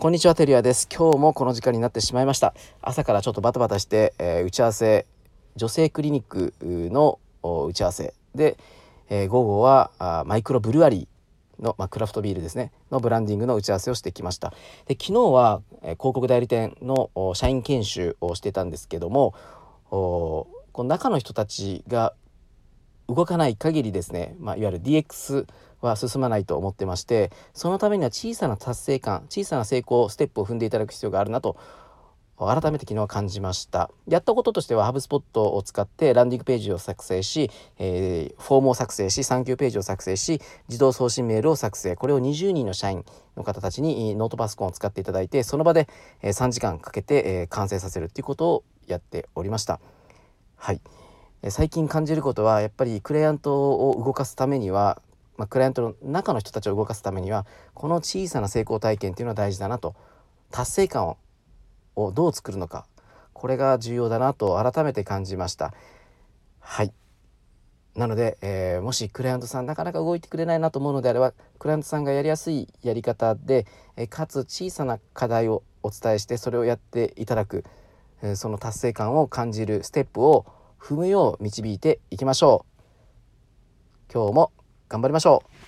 こんにちは、テリアです。今日もこの時間になってしまいました。朝からちょっとバタバタして、えー打ち合わせ、女性クリニックの打ち合わせで、えー午後はあマイクロブルワリーの、まあ、クラフトビールですねのブランディングの打ち合わせをしてきました。で昨日は、えー広告代理店の社員研修をしてたんですけどもおこの中の人たちが動かない限りですね、まあ、いわゆる DX は進まないと思ってましてそのためには小さな達成感小さな成功ステップを踏んでいただく必要があるなと改めて昨日感じました。やったこととしてはハブスポットを使ってランディングページを作成し、えーフォームを作成し産休ページを作成し自動送信メールを作成。これを20人の社員の方たちにノートパソコンを使っていただいてその場で3時間かけて完成させるっていうことをやっておりました。はい。最近感じることはやっぱりクライアントを動かすためには、まあ、クライアントの中の人たちを動かすためにはこの小さな成功体験っていうのは大事だなと。達成感をどう作るのか。これが重要だなと改めて感じました。はい。なので、えーもしクライアントさんなかなか動いてくれないなと思うのであればクライアントさんがやりやすいやり方で、えーかつ小さな課題をお伝えしてそれをやっていただく、えーその達成感を感じるステップを踏むよう導いていきましょう。今日も頑張りましょう。